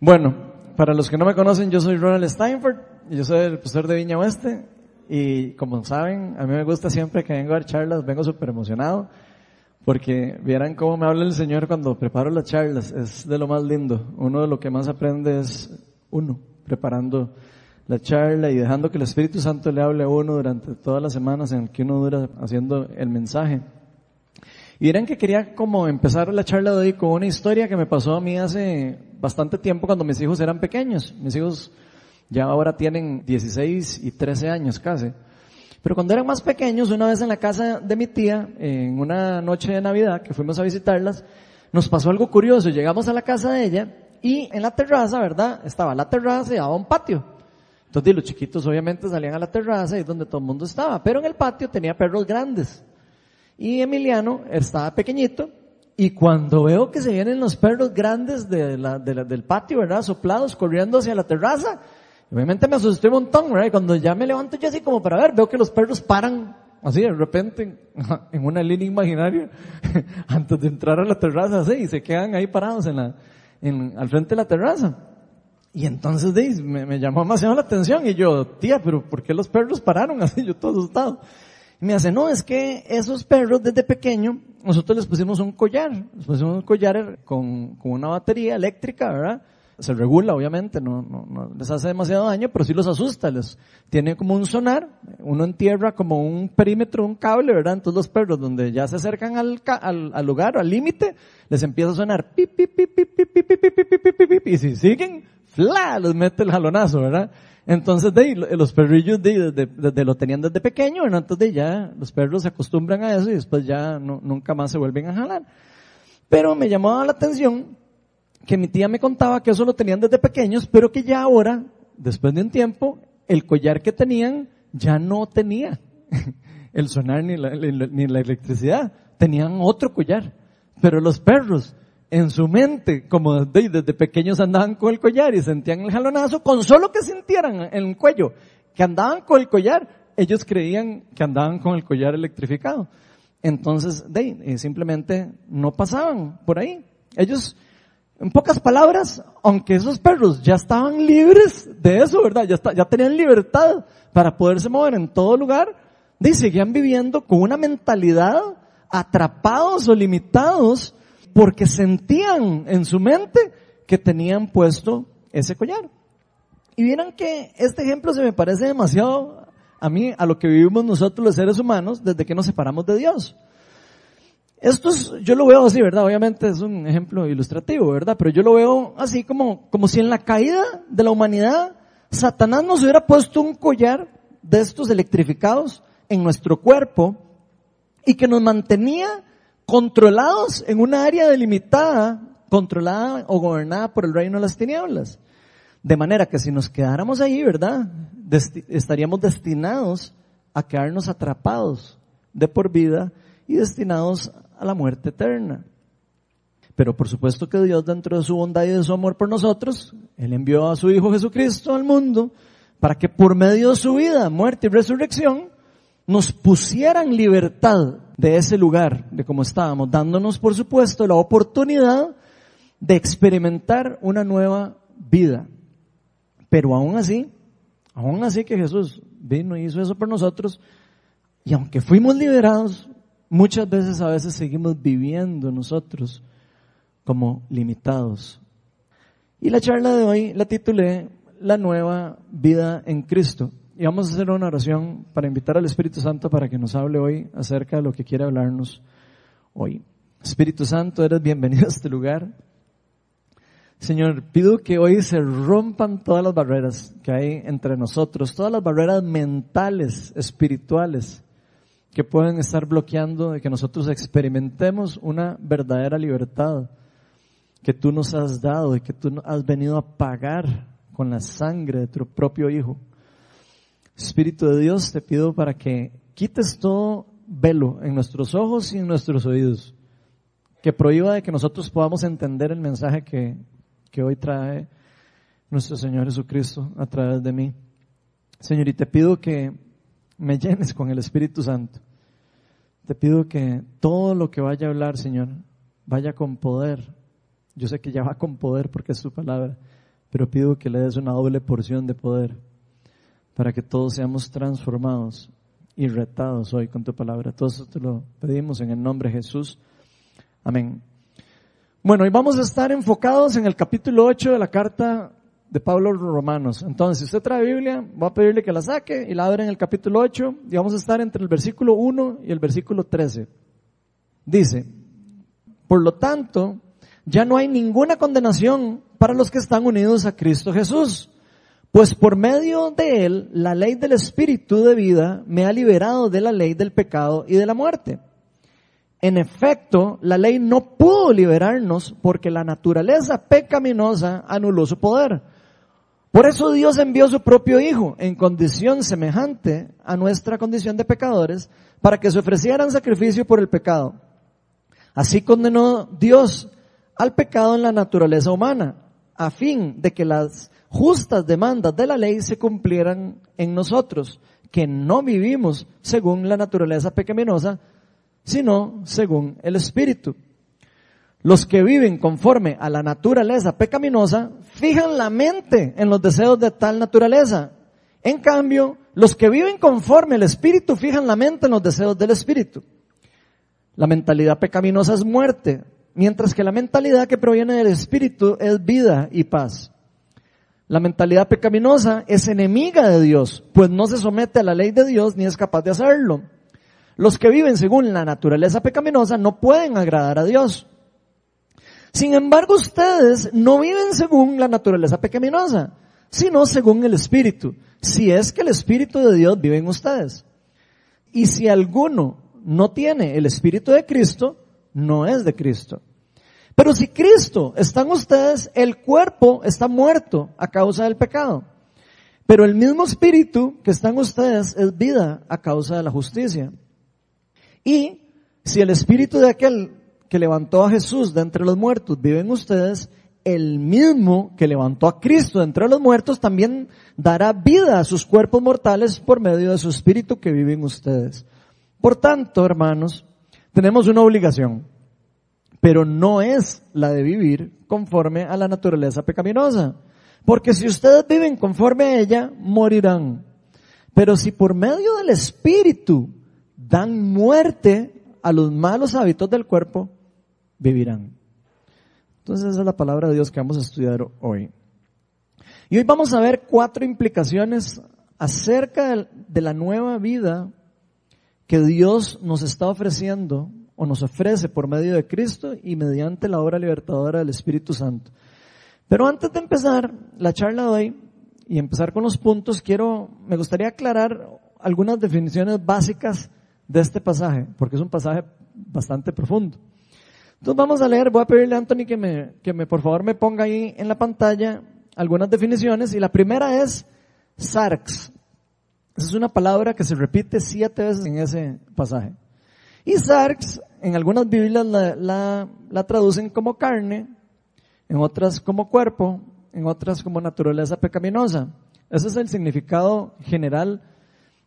Bueno, para los que no me conocen, yo soy Ronald Steinford, yo soy el profesor de Viña Oeste, y como saben, a mí me gusta siempre que vengo a dar charlas, vengo súper emocionado, porque vieran cómo me habla el Señor cuando preparo las charlas, es de lo más lindo. Uno de lo que más aprende es uno, preparando la charla y dejando que el Espíritu Santo le hable a uno durante todas las semanas en que uno dura haciendo el mensaje. Y dirán que quería como empezar la charla de hoy con una historia que me pasó a mí hace bastante tiempo cuando mis hijos eran pequeños. Mis hijos ya ahora tienen 16 y 13 años casi. Pero cuando eran más pequeños, una vez en la casa de mi tía, en una noche de Navidad que fuimos a visitarlas, nos pasó algo curioso. Llegamos a la casa de ella y en la terraza, ¿verdad? Estaba la terraza y daba un patio. Entonces los chiquitos obviamente salían a la terraza y es donde todo el mundo estaba. Pero en el patio tenía perros grandes. Y Emiliano estaba pequeñito y cuando veo que se vienen los perros grandes de del patio, ¿verdad? Soplados, corriendo hacia la terraza, obviamente me asusté un montón, ¿verdad? Y cuando ya me levanto yo así como para ver, veo que los perros paran así de repente en una línea imaginaria antes de entrar a la terraza así y se quedan ahí parados en la, en, al frente de la terraza. Y entonces me, me llamó demasiado la atención y yo, tía, pero ¿por qué los perros pararon así? Yo todo asustado. Y me hace, no, es que esos perros desde pequeño, nosotros les pusimos un collar, les pusimos un collar con, con una batería eléctrica, ¿verdad? Se regula, obviamente, no, les hace demasiado daño, pero sí los asusta, les tiene como un sonar, uno entierra como un perímetro, un cable, ¿verdad? Entonces los perros donde ya se acercan al, lugar, al límite, les empieza a sonar pip, pip, pip, pip, pip, pip, pip, pip, pip, pip, pip, y si siguen, ¡fla! les mete el jalonazo, ¿verdad? Entonces, de, los perrillos de, de, lo tenían desde pequeño, ¿no? entonces de ya los perros se acostumbran a eso y después ya no, nunca más se vuelven a jalar. Pero me llamaba la atención que mi tía me contaba que eso lo tenían desde pequeños, pero que ya ahora, después de un tiempo, el collar que tenían ya no tenía el sonar ni la, ni la electricidad, tenían otro collar. Pero los perros en su mente, como desde, pequeños andaban con el collar y sentían el jalonazo, con solo que sintieran en el cuello que andaban con el collar, ellos creían que andaban con el collar electrificado. Entonces, de, eh, simplemente no pasaban por ahí. Ellos, en pocas palabras, aunque esos perros ya estaban libres de eso, ¿verdad? Ya, ya tenían libertad para poderse mover en todo lugar, de, seguían viviendo con una mentalidad atrapados o limitados porque sentían en su mente que tenían puesto ese collar. Y vieran que este ejemplo se me parece demasiado a mí, a lo que vivimos nosotros los seres humanos desde que nos separamos de Dios. Esto es, yo lo veo así, ¿verdad? Obviamente es un ejemplo ilustrativo, ¿verdad? Pero yo lo veo así como, como si en la caída de la humanidad, Satanás nos hubiera puesto un collar de estos electrificados en nuestro cuerpo y que nos mantenía controlados en una área delimitada, controlada o gobernada por el reino de las tinieblas. De manera que si nos quedáramos ahí, ¿verdad? estaríamos destinados a quedarnos atrapados de por vida y destinados a la muerte eterna. Pero por supuesto que Dios dentro de su bondad y de su amor por nosotros, Él envió a su Hijo Jesucristo al mundo para que por medio de su vida, muerte y resurrección, nos pusieran libertad de ese lugar, de cómo estábamos, dándonos, por supuesto, la oportunidad de experimentar una nueva vida. Pero aún así, aún así que Jesús vino y hizo eso por nosotros, y aunque fuimos liberados, muchas veces a veces seguimos viviendo nosotros como limitados. Y la charla de hoy la titulé La nueva vida en Cristo. Y vamos a hacer una oración para invitar al Espíritu Santo para que nos hable hoy acerca de lo que quiere hablarnos hoy. Espíritu Santo, eres bienvenido a este lugar. Señor, pido que hoy se rompan todas las barreras que hay entre nosotros, todas las barreras mentales, espirituales, que pueden estar bloqueando de que nosotros experimentemos una verdadera libertad que tú nos has dado y que tú has venido a pagar con la sangre de tu propio Hijo. Espíritu de Dios, te pido para que quites todo velo en nuestros ojos y en nuestros oídos, que prohíba de que nosotros podamos entender el mensaje que, que hoy trae nuestro Señor Jesucristo a través de mí. Señor, y te pido que me llenes con el Espíritu Santo. Te pido que todo lo que vaya a hablar, Señor, vaya con poder. Yo sé que ya va con poder porque es tu palabra, pero pido que le des una doble porción de poder para que todos seamos transformados y retados hoy con tu palabra. Todo esto te lo pedimos en el nombre de Jesús. Amén. Bueno, y vamos a estar enfocados en el capítulo 8 de la carta de Pablo a los Romanos. Entonces, si usted trae Biblia, voy a pedirle que la saque y la abra en el capítulo 8 y vamos a estar entre el versículo 1 y el versículo 13. Dice, por lo tanto, ya no hay ninguna condenación para los que están unidos a Cristo Jesús pues por medio de él, la ley del Espíritu de vida me ha liberado de la ley del pecado y de la muerte. En efecto, la ley no pudo liberarnos porque la naturaleza pecaminosa anuló su poder. Por eso Dios envió su propio Hijo en condición semejante a nuestra condición de pecadores para que se ofrecieran sacrificio por el pecado. Así condenó Dios al pecado en la naturaleza humana, a fin de que las justas demandas de la ley se cumplieran en nosotros, que no vivimos según la naturaleza pecaminosa, sino según el Espíritu. Los que viven conforme a la naturaleza pecaminosa fijan la mente en los deseos de tal naturaleza. En cambio, los que viven conforme al Espíritu fijan la mente en los deseos del Espíritu. La mentalidad pecaminosa es muerte, mientras que la mentalidad que proviene del Espíritu es vida y paz. La mentalidad pecaminosa es enemiga de Dios, pues no se somete a la ley de Dios ni es capaz de hacerlo. Los que viven según la naturaleza pecaminosa no pueden agradar a Dios. Sin embargo, ustedes no viven según la naturaleza pecaminosa, sino según el Espíritu, si es que el Espíritu de Dios vive en ustedes. Y si alguno no tiene el Espíritu de Cristo, no es de Cristo. Pero si Cristo está en ustedes, el cuerpo está muerto a causa del pecado. Pero el mismo espíritu que está en ustedes es vida a causa de la justicia. Y si el espíritu de aquel que levantó a Jesús de entre los muertos vive en ustedes, el mismo que levantó a Cristo de entre los muertos también dará vida a sus cuerpos mortales por medio de su espíritu que vive en ustedes. Por tanto, hermanos, tenemos una obligación pero no es la de vivir conforme a la naturaleza pecaminosa. Porque si ustedes viven conforme a ella, morirán. Pero si por medio del Espíritu dan muerte a los malos hábitos del cuerpo, vivirán. Entonces esa es la palabra de Dios que vamos a estudiar hoy. Y hoy vamos a ver cuatro implicaciones acerca de la nueva vida que Dios nos está ofreciendo o nos ofrece por medio de Cristo y mediante la obra libertadora del Espíritu Santo. Pero antes de empezar la charla de hoy y empezar con los puntos, quiero, me gustaría aclarar algunas definiciones básicas de este pasaje, porque es un pasaje bastante profundo. Entonces vamos a leer, voy a pedirle a Anthony que me, que me por favor me ponga ahí en la pantalla algunas definiciones y la primera es sarx. Esa es una palabra que se repite siete veces en ese pasaje. Y sarx, en algunas Biblias la, la, traducen como carne, en otras como cuerpo, en otras como naturaleza pecaminosa. Ese es el significado general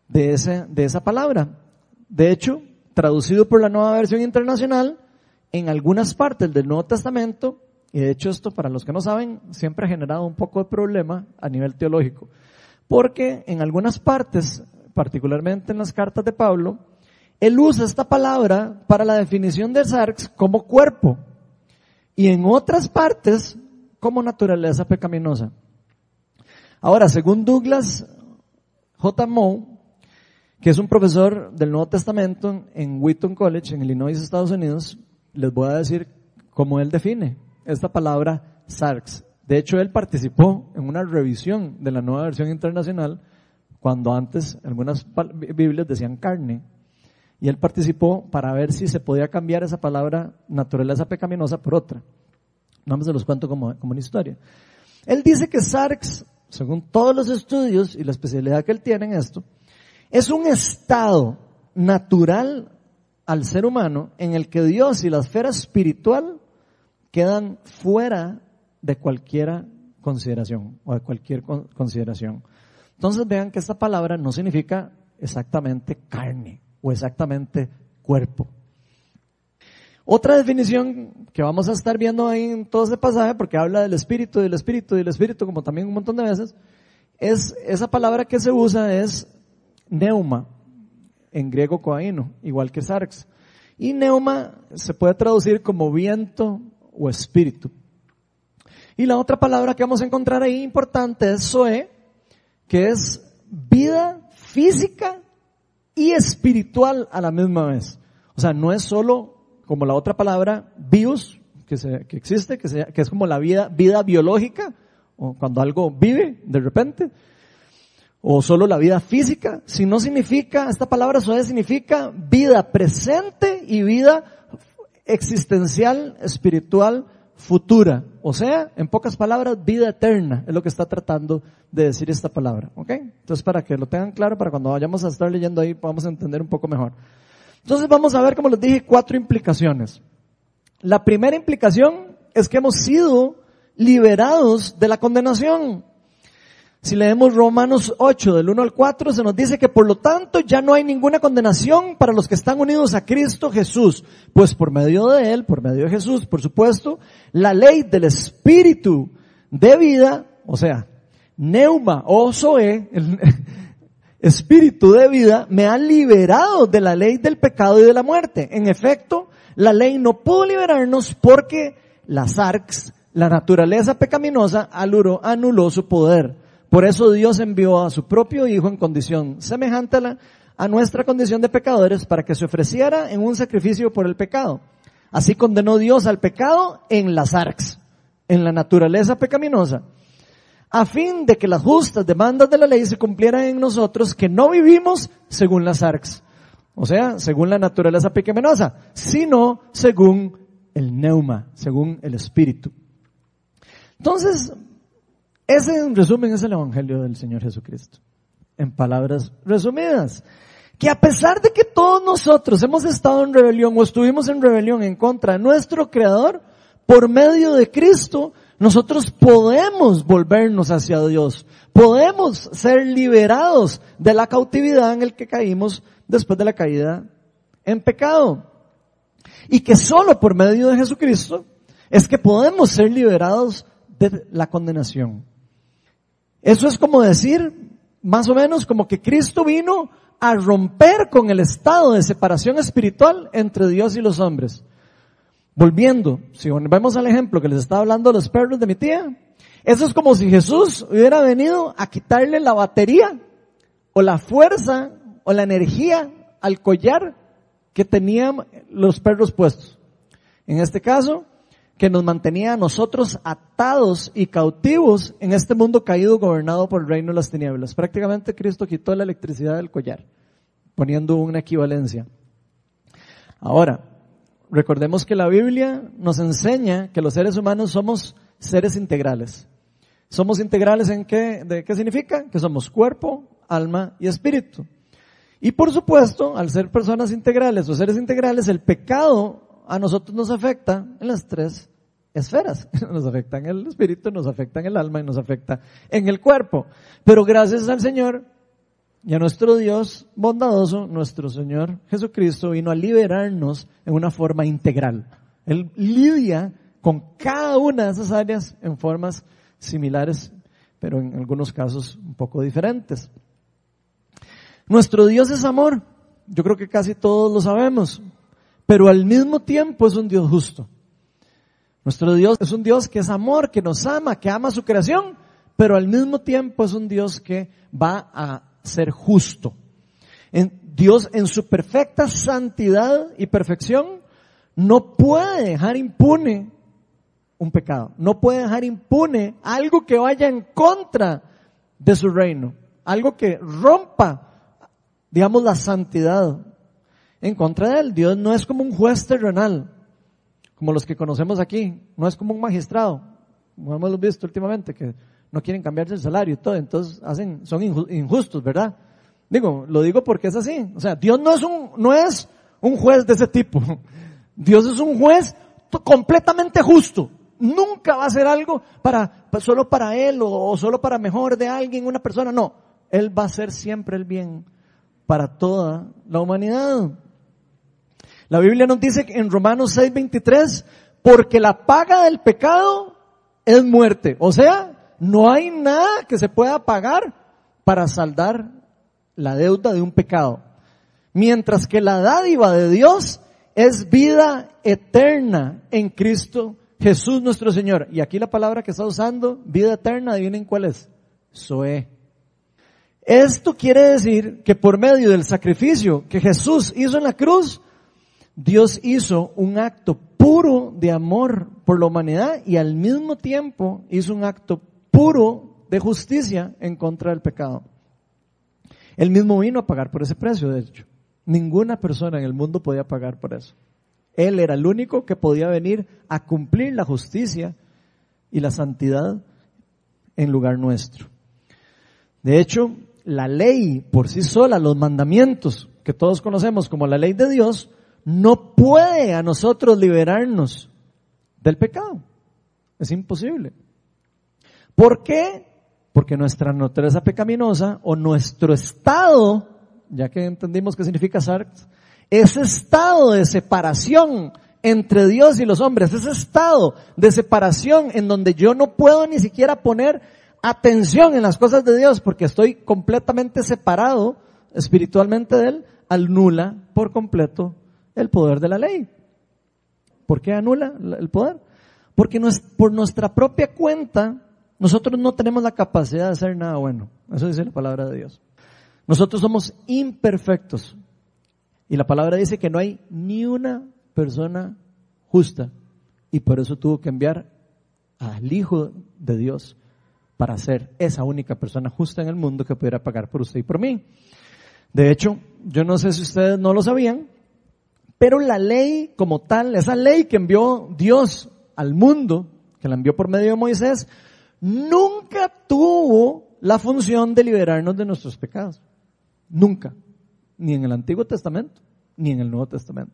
de, ese, de esa palabra. De hecho, traducido por la nueva versión internacional, en algunas partes del Nuevo Testamento, y de hecho esto para los que no saben, siempre ha generado un poco de problema a nivel teológico, porque en algunas partes, particularmente en las cartas de Pablo, él usa esta palabra para la definición de sarx como cuerpo y en otras partes como naturaleza pecaminosa. Ahora, según Douglas J. Moe, que es un profesor del Nuevo Testamento en Wheaton College, en Illinois, Estados Unidos, les voy a decir cómo él define esta palabra sarx. De hecho, él participó en una revisión de la nueva versión internacional cuando antes algunas Biblias decían carne y él participó para ver si se podía cambiar esa palabra naturaleza pecaminosa por otra. Vamos se los cuento como, como una historia. Él dice que Sarx, según todos los estudios y la especialidad que él tiene en esto, es un estado natural al ser humano en el que Dios y la esfera espiritual quedan fuera de cualquier consideración o de cualquier consideración. Entonces vean que esta palabra no significa exactamente carne o exactamente cuerpo. Otra definición que vamos a estar viendo ahí en todo este pasaje, porque habla del espíritu, del espíritu, del espíritu, como también un montón de veces, es, esa palabra que se usa es neuma, en griego coaino, igual que sarx. Y neuma se puede traducir como viento o espíritu. Y la otra palabra que vamos a encontrar ahí importante es zoe, que es vida física y espiritual a la misma vez. O sea, no es solo como la otra palabra bios, que, se, que existe, que, que es como la vida, vida biológica, o cuando algo vive de repente, o solo la vida física, si no significa, esta palabra zoe significa vida presente y vida existencial, espiritual, futura. O sea, en pocas palabras, vida eterna es lo que está tratando de decir esta palabra. ¿Ok? Entonces, para que lo tengan claro, para cuando vayamos a estar leyendo ahí, podamos entender un poco mejor. Entonces, vamos a ver, como les dije, cuatro implicaciones. La primera implicación es que hemos sido liberados de la condenación. Si leemos Romanos 8 del 1 al 4, se nos dice que por lo tanto ya no hay ninguna condenación para los que están unidos a Cristo Jesús, pues por medio de Él, por medio de Jesús, por supuesto, la ley del Espíritu de vida, o sea, neuma o zoe, el Espíritu de vida, me ha liberado de la ley del pecado y de la muerte. En efecto, la ley no pudo liberarnos porque las arcs, la naturaleza pecaminosa, anuló su poder. Por eso Dios envió a su propio Hijo en condición semejante a, la, a nuestra condición de pecadores para que se ofreciera en un sacrificio por el pecado. Así condenó Dios al pecado en las arcs, en la naturaleza pecaminosa, a fin de que las justas demandas de la ley se cumplieran en nosotros que no vivimos según las arcs, o sea, según la naturaleza pecaminosa, sino según el neuma, según el espíritu. Entonces, ese en resumen es el Evangelio del Señor Jesucristo. En palabras resumidas. Que a pesar de que todos nosotros hemos estado en rebelión o estuvimos en rebelión en contra de nuestro Creador, por medio de Cristo, nosotros podemos volvernos hacia Dios. Podemos ser liberados de la cautividad en el que caímos después de la caída en pecado. Y que solo por medio de Jesucristo es que podemos ser liberados de la condenación. Eso es como decir, más o menos, como que Cristo vino a romper con el estado de separación espiritual entre Dios y los hombres. Volviendo, si vemos al ejemplo que les estaba hablando los perros de mi tía, eso es como si Jesús hubiera venido a quitarle la batería o la fuerza o la energía al collar que tenían los perros puestos. En este caso, que nos mantenía a nosotros atados y cautivos en este mundo caído gobernado por el reino de las tinieblas. Prácticamente Cristo quitó la electricidad del collar, poniendo una equivalencia. Ahora, recordemos que la Biblia nos enseña que los seres humanos somos seres integrales. ¿Somos integrales en qué? ¿De qué significa? Que somos cuerpo, alma y espíritu. Y por supuesto, al ser personas integrales o seres integrales, el pecado a nosotros nos afecta en las tres esferas. Nos afecta en el espíritu, nos afecta en el alma y nos afecta en el cuerpo. Pero gracias al Señor y a nuestro Dios bondadoso, nuestro Señor Jesucristo vino a liberarnos en una forma integral. Él lidia con cada una de esas áreas en formas similares, pero en algunos casos un poco diferentes. Nuestro Dios es amor. Yo creo que casi todos lo sabemos. Pero al mismo tiempo es un Dios justo. Nuestro Dios es un Dios que es amor, que nos ama, que ama su creación, pero al mismo tiempo es un Dios que va a ser justo. En Dios en su perfecta santidad y perfección no puede dejar impune un pecado, no puede dejar impune algo que vaya en contra de su reino, algo que rompa, digamos, la santidad en contra de él. Dios no es como un juez terrenal como los que conocemos aquí, no es como un magistrado, como hemos visto últimamente, que no quieren cambiarse el salario y todo, entonces hacen, son injustos, ¿verdad? Digo, lo digo porque es así. O sea, Dios no es un, no es un juez de ese tipo. Dios es un juez completamente justo. Nunca va a hacer algo para, solo para él o, o solo para mejor de alguien, una persona. No. Él va a hacer siempre el bien para toda la humanidad. La Biblia nos dice en Romanos 6:23, porque la paga del pecado es muerte. O sea, no hay nada que se pueda pagar para saldar la deuda de un pecado. Mientras que la dádiva de Dios es vida eterna en Cristo Jesús nuestro Señor. Y aquí la palabra que está usando, vida eterna, adivinen cuál es. Zoe. Esto quiere decir que por medio del sacrificio que Jesús hizo en la cruz, Dios hizo un acto puro de amor por la humanidad y al mismo tiempo hizo un acto puro de justicia en contra del pecado. Él mismo vino a pagar por ese precio, de hecho. Ninguna persona en el mundo podía pagar por eso. Él era el único que podía venir a cumplir la justicia y la santidad en lugar nuestro. De hecho, la ley por sí sola, los mandamientos que todos conocemos como la ley de Dios, no puede a nosotros liberarnos del pecado. Es imposible. ¿Por qué? Porque nuestra naturaleza pecaminosa o nuestro estado, ya que entendimos qué significa sarx, ese estado de separación entre Dios y los hombres, ese estado de separación en donde yo no puedo ni siquiera poner atención en las cosas de Dios porque estoy completamente separado espiritualmente de Él, anula por completo el poder de la ley. ¿Por qué anula el poder? Porque por nuestra propia cuenta nosotros no tenemos la capacidad de hacer nada bueno. Eso dice la palabra de Dios. Nosotros somos imperfectos. Y la palabra dice que no hay ni una persona justa. Y por eso tuvo que enviar al Hijo de Dios para ser esa única persona justa en el mundo que pudiera pagar por usted y por mí. De hecho, yo no sé si ustedes no lo sabían, pero la ley como tal, esa ley que envió Dios al mundo, que la envió por medio de Moisés, nunca tuvo la función de liberarnos de nuestros pecados. Nunca. Ni en el Antiguo Testamento, ni en el Nuevo Testamento.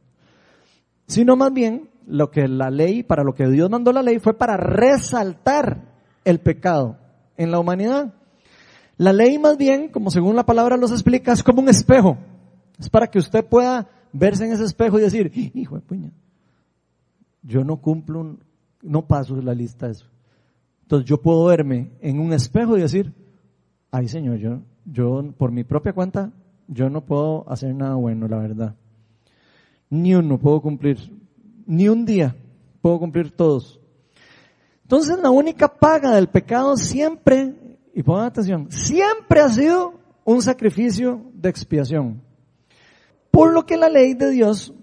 Sino más bien, lo que la ley, para lo que Dios mandó la ley, fue para resaltar el pecado en la humanidad. La ley más bien, como según la palabra los explica, es como un espejo. Es para que usted pueda verse en ese espejo y decir, hijo de puña, yo no cumplo, no paso la lista de eso. Entonces yo puedo verme en un espejo y decir, ay Señor, yo, yo por mi propia cuenta, yo no puedo hacer nada bueno, la verdad. Ni uno puedo cumplir, ni un día puedo cumplir todos. Entonces la única paga del pecado siempre, y pongan atención, siempre ha sido un sacrificio de expiación. Por lo que la ley de Dios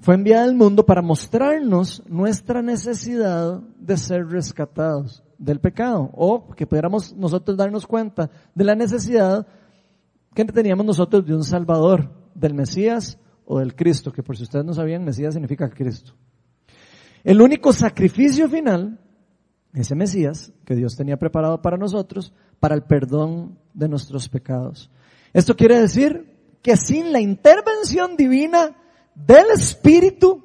fue enviada al mundo para mostrarnos nuestra necesidad de ser rescatados del pecado o que pudiéramos nosotros darnos cuenta de la necesidad que teníamos nosotros de un Salvador, del Mesías o del Cristo, que por si ustedes no sabían, Mesías significa Cristo. El único sacrificio final ese Mesías que Dios tenía preparado para nosotros, para el perdón de nuestros pecados. Esto quiere decir que sin la intervención divina del Espíritu,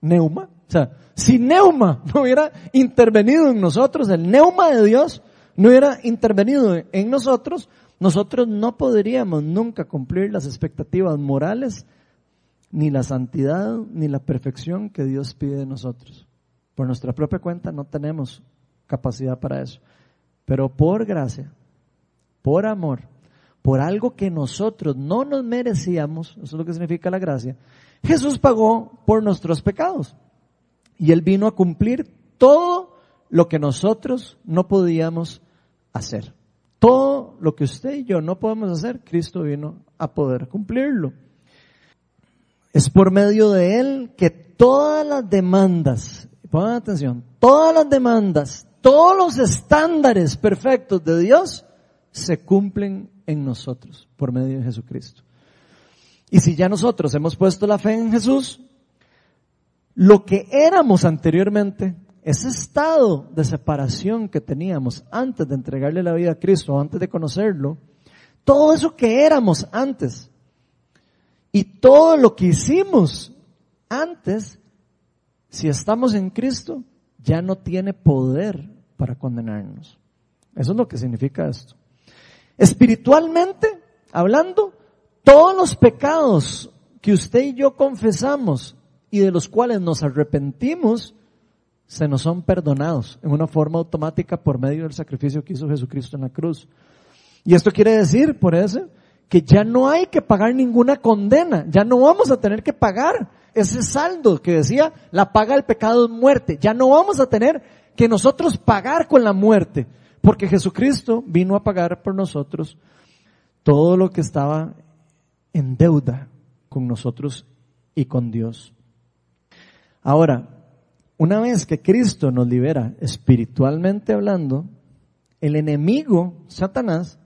Neuma, o sea, si Neuma no hubiera intervenido en nosotros, el Neuma de Dios no hubiera intervenido en nosotros, nosotros no podríamos nunca cumplir las expectativas morales, ni la santidad, ni la perfección que Dios pide de nosotros. Por nuestra propia cuenta no tenemos capacidad para eso. Pero por gracia, por amor, por algo que nosotros no nos merecíamos, eso es lo que significa la gracia, Jesús pagó por nuestros pecados. Y Él vino a cumplir todo lo que nosotros no podíamos hacer. Todo lo que usted y yo no podemos hacer, Cristo vino a poder cumplirlo. Es por medio de Él que todas las demandas pongan atención, todas las demandas, todos los estándares perfectos de Dios se cumplen en nosotros por medio de Jesucristo. Y si ya nosotros hemos puesto la fe en Jesús, lo que éramos anteriormente, ese estado de separación que teníamos antes de entregarle la vida a Cristo, antes de conocerlo, todo eso que éramos antes y todo lo que hicimos antes si estamos en Cristo, ya no tiene poder para condenarnos. Eso es lo que significa esto. Espiritualmente, hablando, todos los pecados que usted y yo confesamos y de los cuales nos arrepentimos, se nos son perdonados en una forma automática por medio del sacrificio que hizo Jesucristo en la cruz. Y esto quiere decir, por eso, que ya no hay que pagar ninguna condena, ya no vamos a tener que pagar ese saldo que decía, la paga del pecado es muerte, ya no vamos a tener que nosotros pagar con la muerte, porque Jesucristo vino a pagar por nosotros todo lo que estaba en deuda con nosotros y con Dios. Ahora, una vez que Cristo nos libera espiritualmente hablando, el enemigo, Satanás,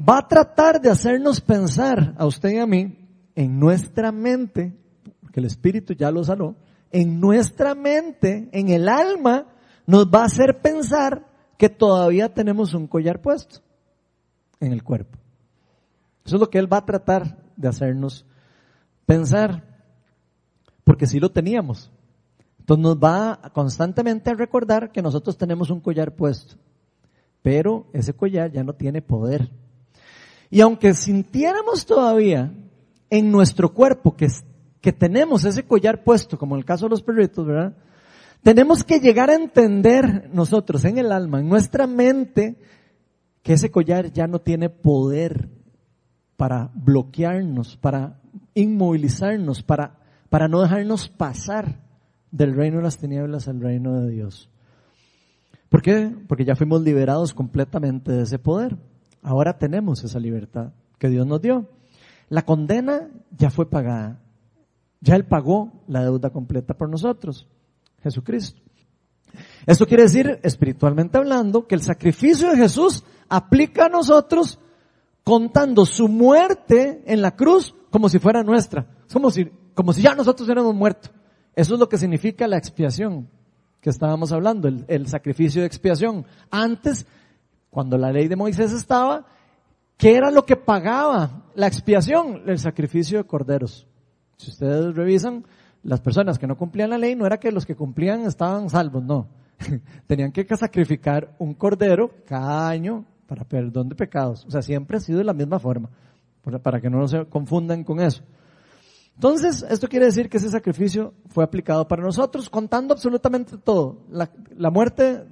va a tratar de hacernos pensar a usted y a mí en nuestra mente, porque el Espíritu ya lo saló, en nuestra mente, en el alma, nos va a hacer pensar que todavía tenemos un collar puesto en el cuerpo. Eso es lo que Él va a tratar de hacernos pensar, porque sí lo teníamos. Entonces nos va constantemente a recordar que nosotros tenemos un collar puesto, pero ese collar ya no tiene poder. Y aunque sintiéramos todavía en nuestro cuerpo que, que tenemos ese collar puesto, como en el caso de los perritos, ¿verdad? Tenemos que llegar a entender nosotros en el alma, en nuestra mente, que ese collar ya no tiene poder para bloquearnos, para inmovilizarnos, para, para no dejarnos pasar del reino de las tinieblas al reino de Dios. ¿Por qué? Porque ya fuimos liberados completamente de ese poder. Ahora tenemos esa libertad que Dios nos dio. La condena ya fue pagada. Ya Él pagó la deuda completa por nosotros. Jesucristo. Esto quiere decir, espiritualmente hablando, que el sacrificio de Jesús aplica a nosotros contando su muerte en la cruz como si fuera nuestra. Como si, como si ya nosotros hubiéramos muerto. Eso es lo que significa la expiación que estábamos hablando, el, el sacrificio de expiación. Antes, cuando la ley de Moisés estaba, ¿qué era lo que pagaba la expiación? El sacrificio de corderos. Si ustedes revisan, las personas que no cumplían la ley no era que los que cumplían estaban salvos, no. Tenían que sacrificar un cordero cada año para perdón de pecados. O sea, siempre ha sido de la misma forma, para que no se confundan con eso. Entonces, esto quiere decir que ese sacrificio fue aplicado para nosotros, contando absolutamente todo. La, la muerte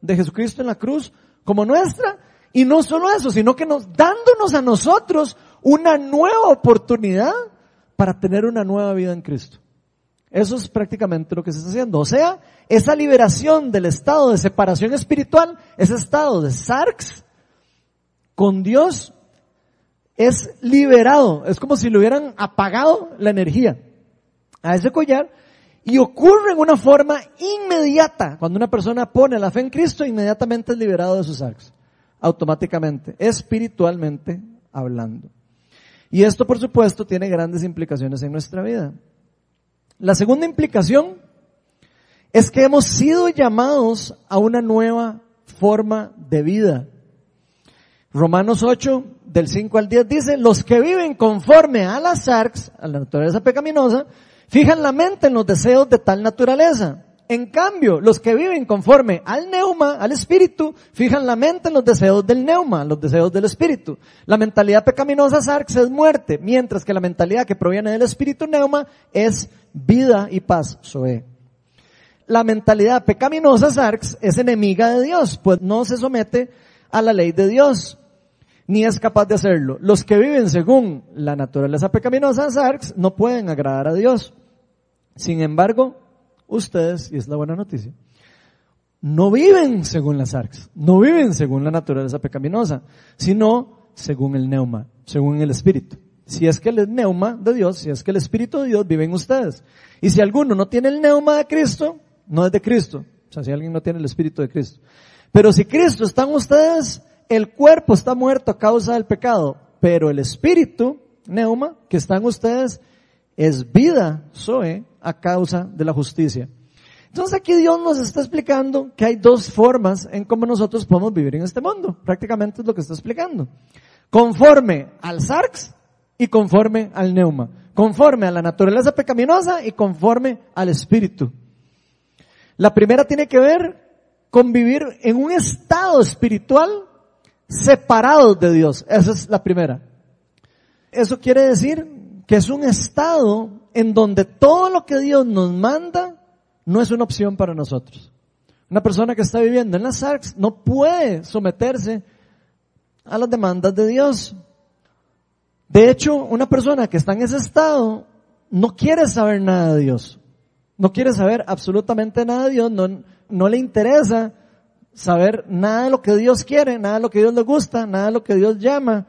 de Jesucristo en la cruz como nuestra, y no solo eso, sino que nos, dándonos a nosotros una nueva oportunidad para tener una nueva vida en Cristo. Eso es prácticamente lo que se está haciendo. O sea, esa liberación del estado de separación espiritual, ese estado de sarx con Dios, es liberado. Es como si le hubieran apagado la energía a ese collar y ocurre en una forma inmediata. Cuando una persona pone la fe en Cristo, inmediatamente es liberado de sus sarx. Automáticamente, espiritualmente hablando. Y esto, por supuesto, tiene grandes implicaciones en nuestra vida. La segunda implicación es que hemos sido llamados a una nueva forma de vida. Romanos 8, del 5 al 10 dice, los que viven conforme a las arcs, a la naturaleza pecaminosa, fijan la mente en los deseos de tal naturaleza. En cambio, los que viven conforme al neuma, al espíritu, fijan la mente en los deseos del neuma, los deseos del espíritu. La mentalidad pecaminosa sarx es muerte, mientras que la mentalidad que proviene del espíritu neuma es vida y paz, Zoe. La mentalidad pecaminosa sarx es enemiga de Dios, pues no se somete a la ley de Dios, ni es capaz de hacerlo. Los que viven según la naturaleza pecaminosa sarx no pueden agradar a Dios. Sin embargo, ustedes, y es la buena noticia, no viven según las arcs, no viven según la naturaleza pecaminosa, sino según el neuma, según el espíritu. Si es que el neuma de Dios, si es que el espíritu de Dios vive en ustedes. Y si alguno no tiene el neuma de Cristo, no es de Cristo. O sea, si alguien no tiene el espíritu de Cristo. Pero si Cristo está en ustedes, el cuerpo está muerto a causa del pecado, pero el espíritu, neuma, que está en ustedes, es vida, Zoe, a causa de la justicia. Entonces aquí Dios nos está explicando que hay dos formas en cómo nosotros podemos vivir en este mundo. Prácticamente es lo que está explicando. Conforme al sarx y conforme al neuma. Conforme a la naturaleza pecaminosa y conforme al espíritu. La primera tiene que ver con vivir en un estado espiritual separado de Dios. Esa es la primera. Eso quiere decir que es un estado en donde todo lo que Dios nos manda no es una opción para nosotros. Una persona que está viviendo en las ARCs no puede someterse a las demandas de Dios. De hecho, una persona que está en ese estado no quiere saber nada de Dios. No quiere saber absolutamente nada de Dios, no, no le interesa saber nada de lo que Dios quiere, nada de lo que Dios le gusta, nada de lo que Dios llama.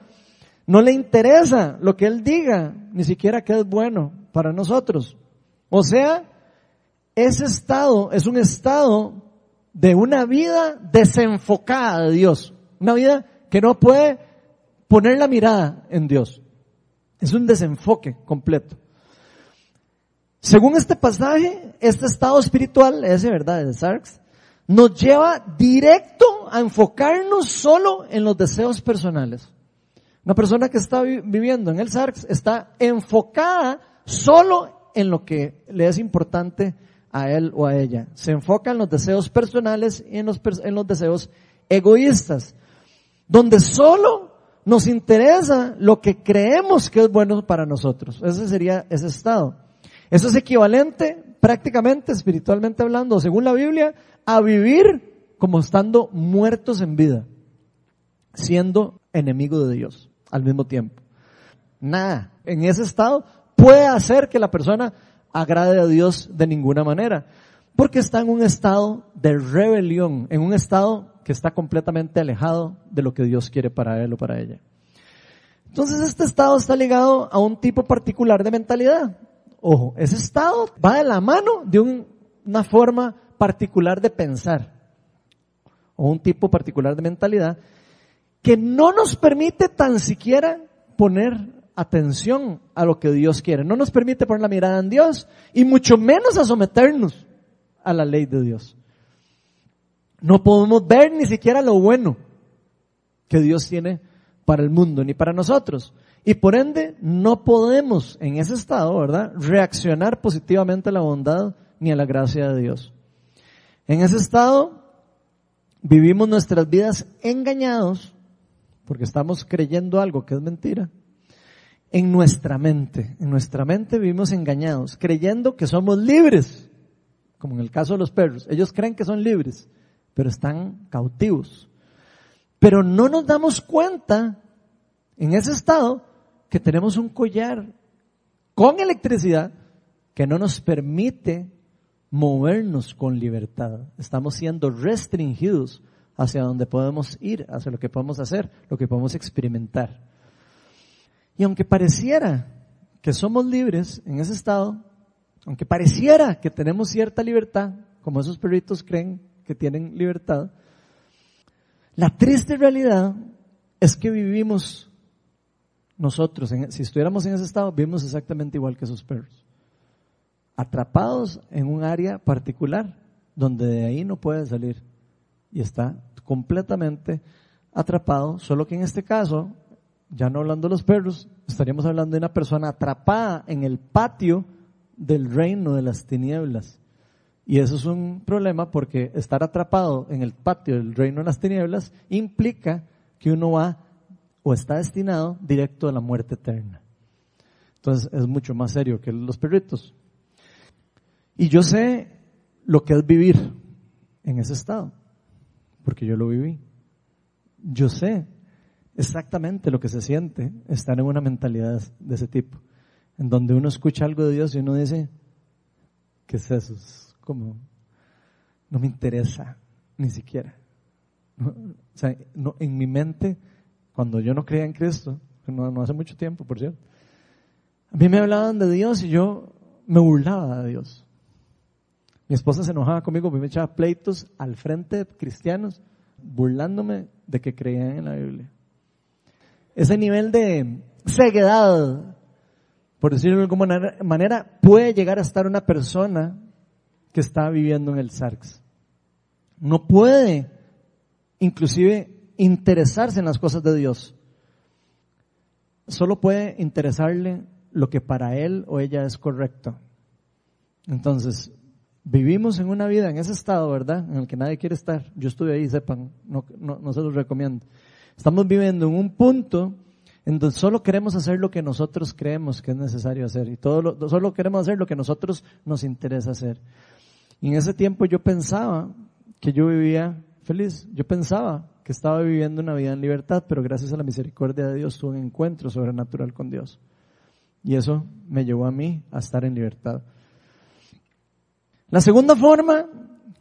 No le interesa lo que Él diga, ni siquiera que es bueno para nosotros. O sea, ese estado es un estado de una vida desenfocada de Dios. Una vida que no puede poner la mirada en Dios. Es un desenfoque completo. Según este pasaje, este estado espiritual, ese verdad de Sarks, nos lleva directo a enfocarnos solo en los deseos personales. Una persona que está viviendo en el SARS está enfocada solo en lo que le es importante a él o a ella. Se enfoca en los deseos personales y en los, en los deseos egoístas. Donde solo nos interesa lo que creemos que es bueno para nosotros. Ese sería ese estado. Eso es equivalente, prácticamente, espiritualmente hablando, según la Biblia, a vivir como estando muertos en vida, siendo enemigo de Dios al mismo tiempo. Nada, en ese estado puede hacer que la persona agrade a Dios de ninguna manera, porque está en un estado de rebelión, en un estado que está completamente alejado de lo que Dios quiere para él o para ella. Entonces este estado está ligado a un tipo particular de mentalidad. Ojo, ese estado va de la mano de una forma particular de pensar o un tipo particular de mentalidad que no nos permite tan siquiera poner atención a lo que Dios quiere. No nos permite poner la mirada en Dios y mucho menos a someternos a la ley de Dios. No podemos ver ni siquiera lo bueno que Dios tiene para el mundo ni para nosotros. Y por ende no podemos en ese estado, ¿verdad?, reaccionar positivamente a la bondad ni a la gracia de Dios. En ese estado vivimos nuestras vidas engañados porque estamos creyendo algo que es mentira. En nuestra mente, en nuestra mente vivimos engañados, creyendo que somos libres, como en el caso de los perros. Ellos creen que son libres, pero están cautivos. Pero no nos damos cuenta en ese estado que tenemos un collar con electricidad que no nos permite movernos con libertad. Estamos siendo restringidos hacia donde podemos ir, hacia lo que podemos hacer, lo que podemos experimentar. Y aunque pareciera que somos libres en ese estado, aunque pareciera que tenemos cierta libertad, como esos perritos creen que tienen libertad, la triste realidad es que vivimos nosotros, si estuviéramos en ese estado, vivimos exactamente igual que esos perros. Atrapados en un área particular donde de ahí no puede salir y está completamente atrapado, solo que en este caso, ya no hablando de los perros, estaríamos hablando de una persona atrapada en el patio del reino de las tinieblas. Y eso es un problema porque estar atrapado en el patio del reino de las tinieblas implica que uno va o está destinado directo a la muerte eterna. Entonces es mucho más serio que los perritos. Y yo sé lo que es vivir en ese estado, porque yo lo viví. Yo sé exactamente lo que se siente estar en una mentalidad de ese tipo, en donde uno escucha algo de Dios y uno dice, ¿qué es eso? Es como, no me interesa, ni siquiera. o sea, no, en mi mente, cuando yo no creía en Cristo, no, no hace mucho tiempo, por cierto, a mí me hablaban de Dios y yo me burlaba de Dios. Mi esposa se enojaba conmigo, me echaba pleitos al frente de cristianos, burlándome de que creían en la Biblia. Ese nivel de ceguedad, por decirlo de alguna manera, puede llegar a estar una persona que está viviendo en el SARX. No puede, inclusive, interesarse en las cosas de Dios. Solo puede interesarle lo que para él o ella es correcto. Entonces, Vivimos en una vida en ese estado, ¿verdad? En el que nadie quiere estar. Yo estuve ahí, sepan, no, no, no se los recomiendo. Estamos viviendo en un punto en donde solo queremos hacer lo que nosotros creemos que es necesario hacer y todo solo queremos hacer lo que nosotros nos interesa hacer. En ese tiempo yo pensaba que yo vivía feliz, yo pensaba que estaba viviendo una vida en libertad, pero gracias a la misericordia de Dios tuve un encuentro sobrenatural con Dios. Y eso me llevó a mí a estar en libertad. La segunda forma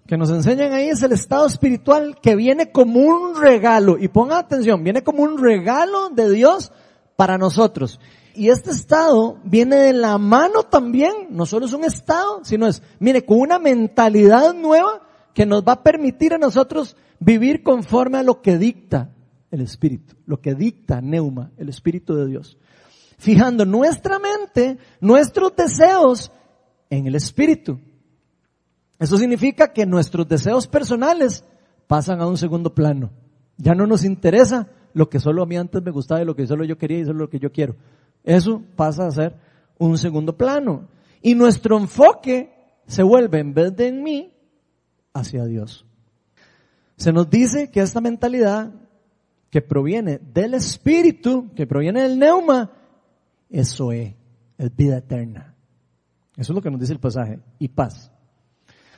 que nos enseñan ahí es el estado espiritual que viene como un regalo. Y pongan atención, viene como un regalo de Dios para nosotros. Y este estado viene de la mano también, no solo es un estado, sino es, mire, con una mentalidad nueva que nos va a permitir a nosotros vivir conforme a lo que dicta el Espíritu, lo que dicta Neuma, el Espíritu de Dios. Fijando nuestra mente, nuestros deseos en el Espíritu. Eso significa que nuestros deseos personales pasan a un segundo plano. Ya no nos interesa lo que solo a mí antes me gustaba y lo que solo yo quería y solo lo que yo quiero. Eso pasa a ser un segundo plano. Y nuestro enfoque se vuelve en vez de en mí, hacia Dios. Se nos dice que esta mentalidad que proviene del Espíritu, que proviene del neuma, eso es, es vida eterna. Eso es lo que nos dice el pasaje. Y paz.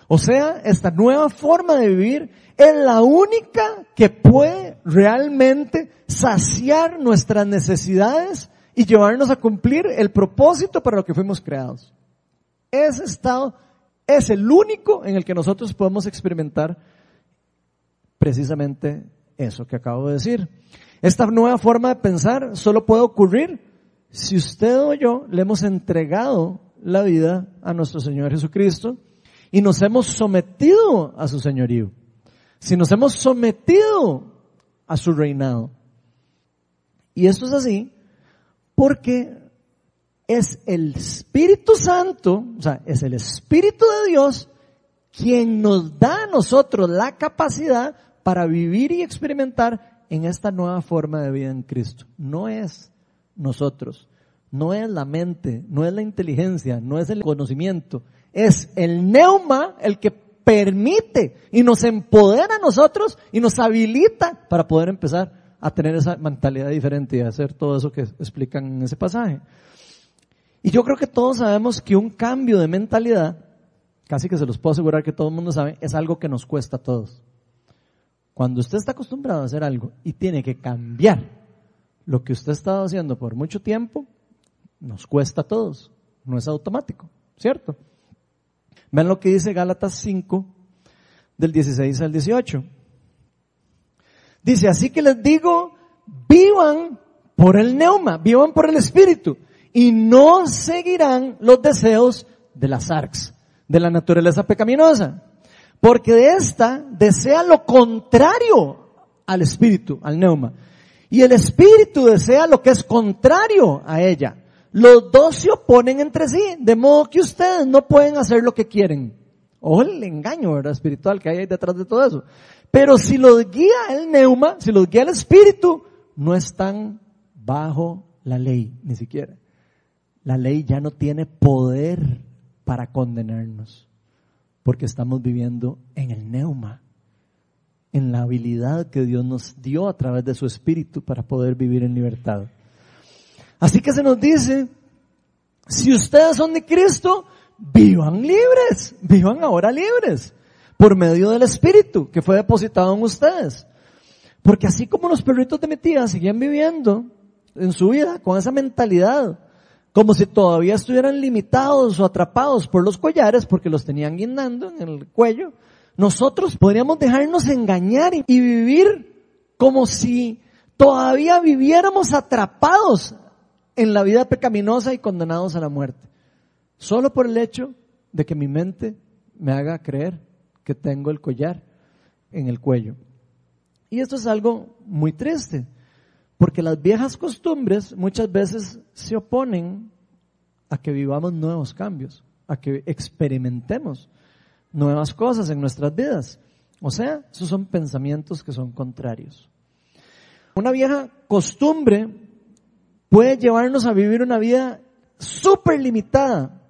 O sea, esta nueva forma de vivir es la única que puede realmente saciar nuestras necesidades y llevarnos a cumplir el propósito para lo que fuimos creados. Ese estado es el único en el que nosotros podemos experimentar precisamente eso que acabo de decir. Esta nueva forma de pensar solo puede ocurrir si usted o yo le hemos entregado la vida a nuestro Señor Jesucristo y nos hemos sometido a su señorío. Si nos hemos sometido a su reinado. Y esto es así porque es el Espíritu Santo, o sea, es el Espíritu de Dios quien nos da a nosotros la capacidad para vivir y experimentar en esta nueva forma de vida en Cristo. No es nosotros, no es la mente, no es la inteligencia, no es el conocimiento, es el neuma el que permite y nos empodera a nosotros y nos habilita para poder empezar a tener esa mentalidad diferente y hacer todo eso que explican en ese pasaje. Y yo creo que todos sabemos que un cambio de mentalidad, casi que se los puedo asegurar que todo el mundo sabe, es algo que nos cuesta a todos. Cuando usted está acostumbrado a hacer algo y tiene que cambiar lo que usted ha estado haciendo por mucho tiempo, nos cuesta a todos. No es automático, ¿cierto? Vean lo que dice Gálatas 5, del 16 al 18. Dice, así que les digo, vivan por el neuma, vivan por el espíritu, y no seguirán los deseos de las arcs, de la naturaleza pecaminosa. Porque de esta desea lo contrario al espíritu, al neuma. Y el espíritu desea lo que es contrario a ella. Los dos se oponen entre sí, de modo que ustedes no pueden hacer lo que quieren. Ojo el engaño, ¿verdad? Espiritual que hay detrás de todo eso. Pero si los guía el neuma, si los guía el espíritu, no están bajo la ley, ni siquiera. La ley ya no tiene poder para condenarnos, porque estamos viviendo en el neuma, en la habilidad que Dios nos dio a través de su espíritu para poder vivir en libertad. Así que se nos dice, si ustedes son de Cristo, vivan libres, vivan ahora libres, por medio del Espíritu que fue depositado en ustedes. Porque así como los perritos de mi tía siguen viviendo en su vida con esa mentalidad, como si todavía estuvieran limitados o atrapados por los collares porque los tenían guindando en el cuello, nosotros podríamos dejarnos engañar y vivir como si todavía viviéramos atrapados en la vida pecaminosa y condenados a la muerte. Solo por el hecho de que mi mente me haga creer que tengo el collar en el cuello. Y esto es algo muy triste, porque las viejas costumbres muchas veces se oponen a que vivamos nuevos cambios, a que experimentemos nuevas cosas en nuestras vidas. O sea, esos son pensamientos que son contrarios. Una vieja costumbre puede llevarnos a vivir una vida súper limitada,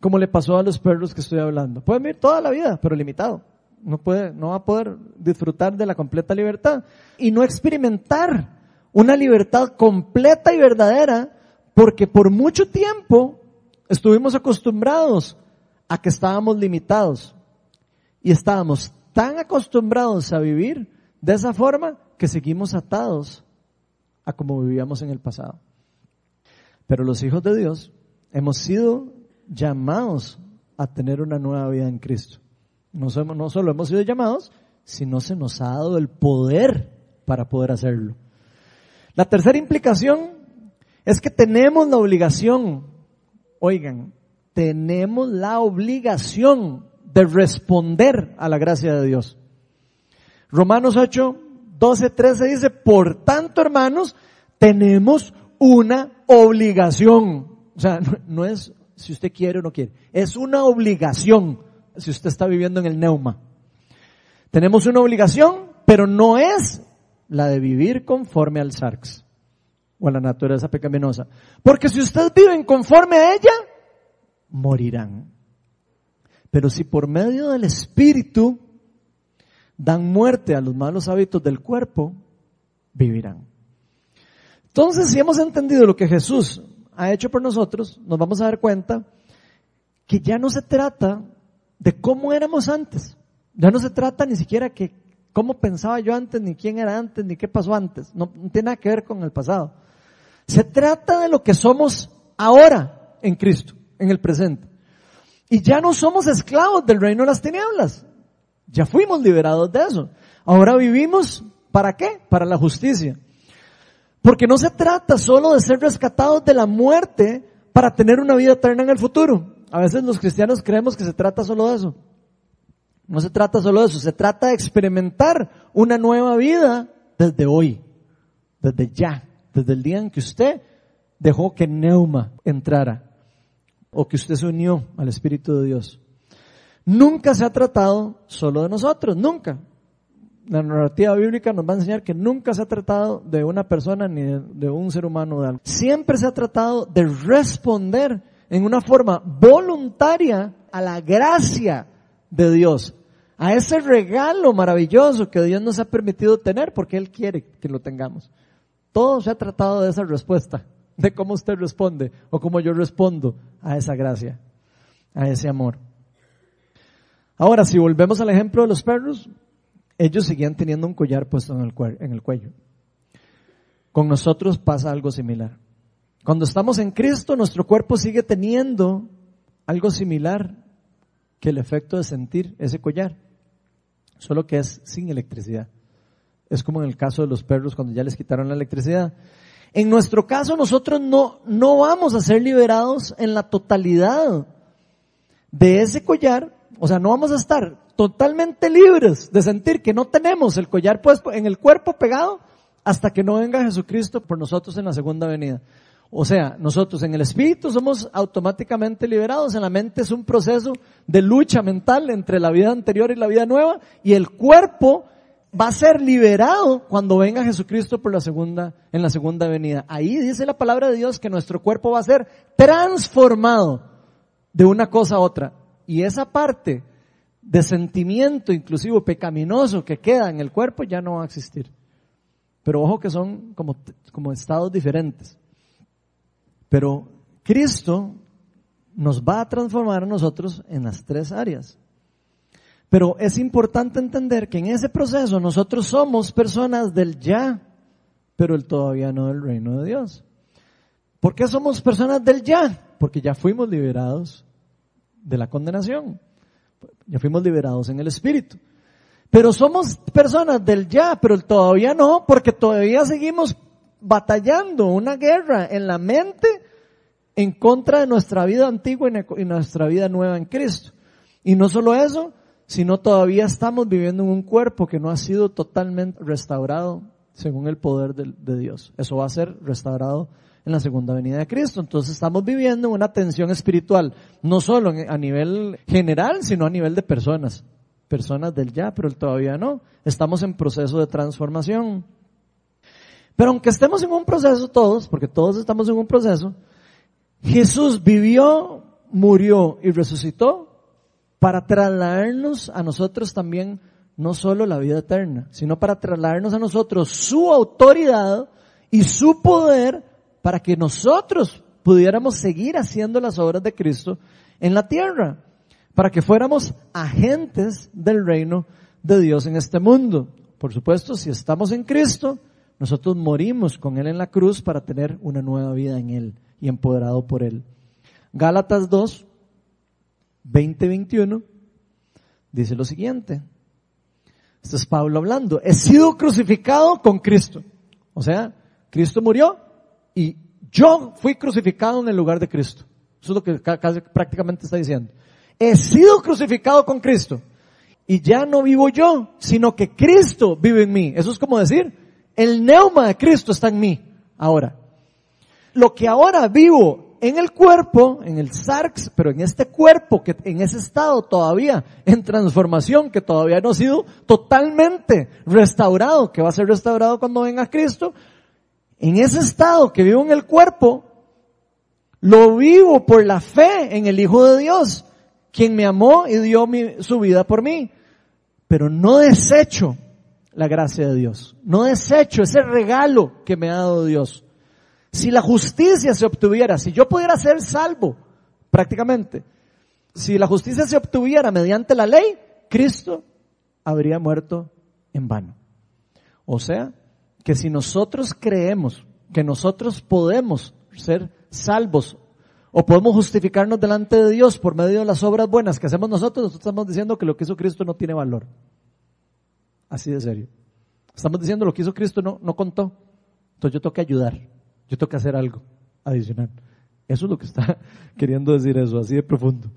como le pasó a los perros que estoy hablando. Pueden vivir toda la vida, pero limitado. No puede, no va a poder disfrutar de la completa libertad y no experimentar una libertad completa y verdadera, porque por mucho tiempo estuvimos acostumbrados a que estábamos limitados y estábamos tan acostumbrados a vivir de esa forma que seguimos atados a como vivíamos en el pasado. Pero los hijos de Dios hemos sido llamados a tener una nueva vida en Cristo. No, no solo hemos sido llamados, sino se nos ha dado el poder para poder hacerlo. La tercera implicación es que tenemos la obligación, oigan, tenemos la obligación de responder a la gracia de Dios. Romanos 8, 12, 13 dice, por tanto hermanos, tenemos una obligación. O sea, no, es si usted quiere o no quiere, es una obligación si usted está viviendo en el neuma. Tenemos una obligación, pero no es la de vivir conforme al sarx o a la naturaleza pecaminosa. Porque si ustedes viven conforme a ella, morirán. Pero si por medio del Espíritu dan muerte a los malos hábitos del cuerpo, vivirán. Entonces, si hemos entendido lo que Jesús ha hecho por nosotros, nos vamos a dar cuenta que ya no se trata de cómo éramos antes. Ya no se trata ni siquiera que cómo pensaba yo antes, ni quién era antes, ni qué pasó antes. No, no tiene nada que ver con el pasado. Se trata de lo que somos ahora en Cristo, en el presente. Y ya no somos esclavos del reino de las tinieblas. Ya fuimos liberados de eso. Ahora vivimos, ¿para qué? Para la justicia. Porque no se trata solo de ser rescatados de la muerte para tener una vida eterna en el futuro. A veces los cristianos creemos que se trata solo de eso. No se trata solo de eso, se trata de experimentar una nueva vida desde hoy, desde ya, desde el día en que usted dejó que Neuma entrara o que usted se unió al Espíritu de Dios. Nunca se ha tratado solo de nosotros, nunca. La narrativa bíblica nos va a enseñar que nunca se ha tratado de una persona ni de, un ser humano de. Siempre se ha tratado de responder en una forma voluntaria a la gracia de Dios, a ese regalo maravilloso que Dios nos ha permitido tener porque Él quiere que lo tengamos. Todo se ha tratado de esa respuesta de cómo usted responde o cómo yo respondo a esa gracia, a ese amor. Ahora, si volvemos al ejemplo de los perros, ellos seguían teniendo un collar puesto en el, cuello. Con nosotros pasa algo similar. Cuando estamos en Cristo, nuestro cuerpo sigue teniendo algo similar que el efecto de sentir ese collar, solo que es sin electricidad. Es como en el caso de los perros cuando ya les quitaron la electricidad. En nuestro caso, nosotros no, no vamos a ser liberados en la totalidad de ese collar, o sea, no vamos a estar totalmente libres de sentir que no tenemos el collar puesto en el cuerpo pegado hasta que no venga Jesucristo por nosotros en la segunda venida. O sea, nosotros en el espíritu somos automáticamente liberados, en la mente es un proceso de lucha mental entre la vida anterior y la vida nueva, y el cuerpo va a ser liberado cuando venga Jesucristo por la segunda, en la segunda venida. Ahí dice la palabra de Dios que nuestro cuerpo va a ser transformado de una cosa a otra. Y esa parte de sentimiento inclusive pecaminoso que queda en el cuerpo ya no va a existir. Pero ojo que son como, como estados diferentes. Pero Cristo nos va a transformar a nosotros en las tres áreas. Pero es importante entender que en ese proceso nosotros somos personas del ya, pero el todavía no del reino de Dios. ¿Por qué somos personas del ya? Porque ya fuimos liberados de la condenación. Ya fuimos liberados en el Espíritu. Pero somos personas del ya, pero todavía no, porque todavía seguimos batallando una guerra en la mente en contra de nuestra vida antigua y nuestra vida nueva en Cristo. Y no solo eso, sino todavía estamos viviendo en un cuerpo que no ha sido totalmente restaurado según el poder de, Dios. Eso va a ser restaurado en la segunda venida de Cristo. Entonces estamos viviendo una tensión espiritual, no solo a nivel general, sino a nivel de personas. Personas del ya, pero el todavía no. Estamos en proceso de transformación. Pero aunque estemos en un proceso todos, porque todos estamos en un proceso, Jesús vivió, murió y resucitó para trasladarnos a nosotros también no solo la vida eterna, sino para trasladarnos a nosotros su autoridad y su poder para que nosotros pudiéramos seguir haciendo las obras de Cristo en la tierra, para que fuéramos agentes del reino de Dios en este mundo. Por supuesto, si estamos en Cristo, nosotros morimos con Él en la cruz para tener una nueva vida en Él y empoderado por Él. Gálatas 2, 20, 21, dice lo siguiente. Esto es Pablo hablando. He sido crucificado con Cristo. O sea, Cristo murió y yo fui crucificado en el lugar de Cristo. Eso es lo que casi prácticamente está diciendo. He sido crucificado con Cristo. Y ya no vivo yo, sino que Cristo vive en mí. Eso es como decir, el neuma de Cristo está en mí ahora. Lo que ahora vivo en el cuerpo, en el sarx, pero en este cuerpo, que en ese estado todavía en transformación, que todavía no ha sido totalmente restaurado, que va a ser restaurado cuando venga Cristo, en ese estado que vivo en el cuerpo, lo vivo por la fe en el Hijo de Dios, quien me amó y dio su vida por mí. Pero no desecho la gracia de Dios. No desecho ese regalo que me ha dado Dios. Si la justicia se obtuviera, si yo pudiera ser salvo, prácticamente, si la justicia se obtuviera mediante la ley, Cristo habría muerto en vano. O sea, que si nosotros creemos que nosotros podemos ser salvos o podemos justificarnos delante de Dios por medio de las obras buenas que hacemos nosotros, nosotros estamos diciendo que lo que hizo Cristo no tiene valor. Así de serio. Estamos diciendo lo que hizo Cristo no, no contó. Entonces yo tengo que ayudar. Yo tengo que hacer algo adicional. Eso es lo que está queriendo decir eso, así de profundo.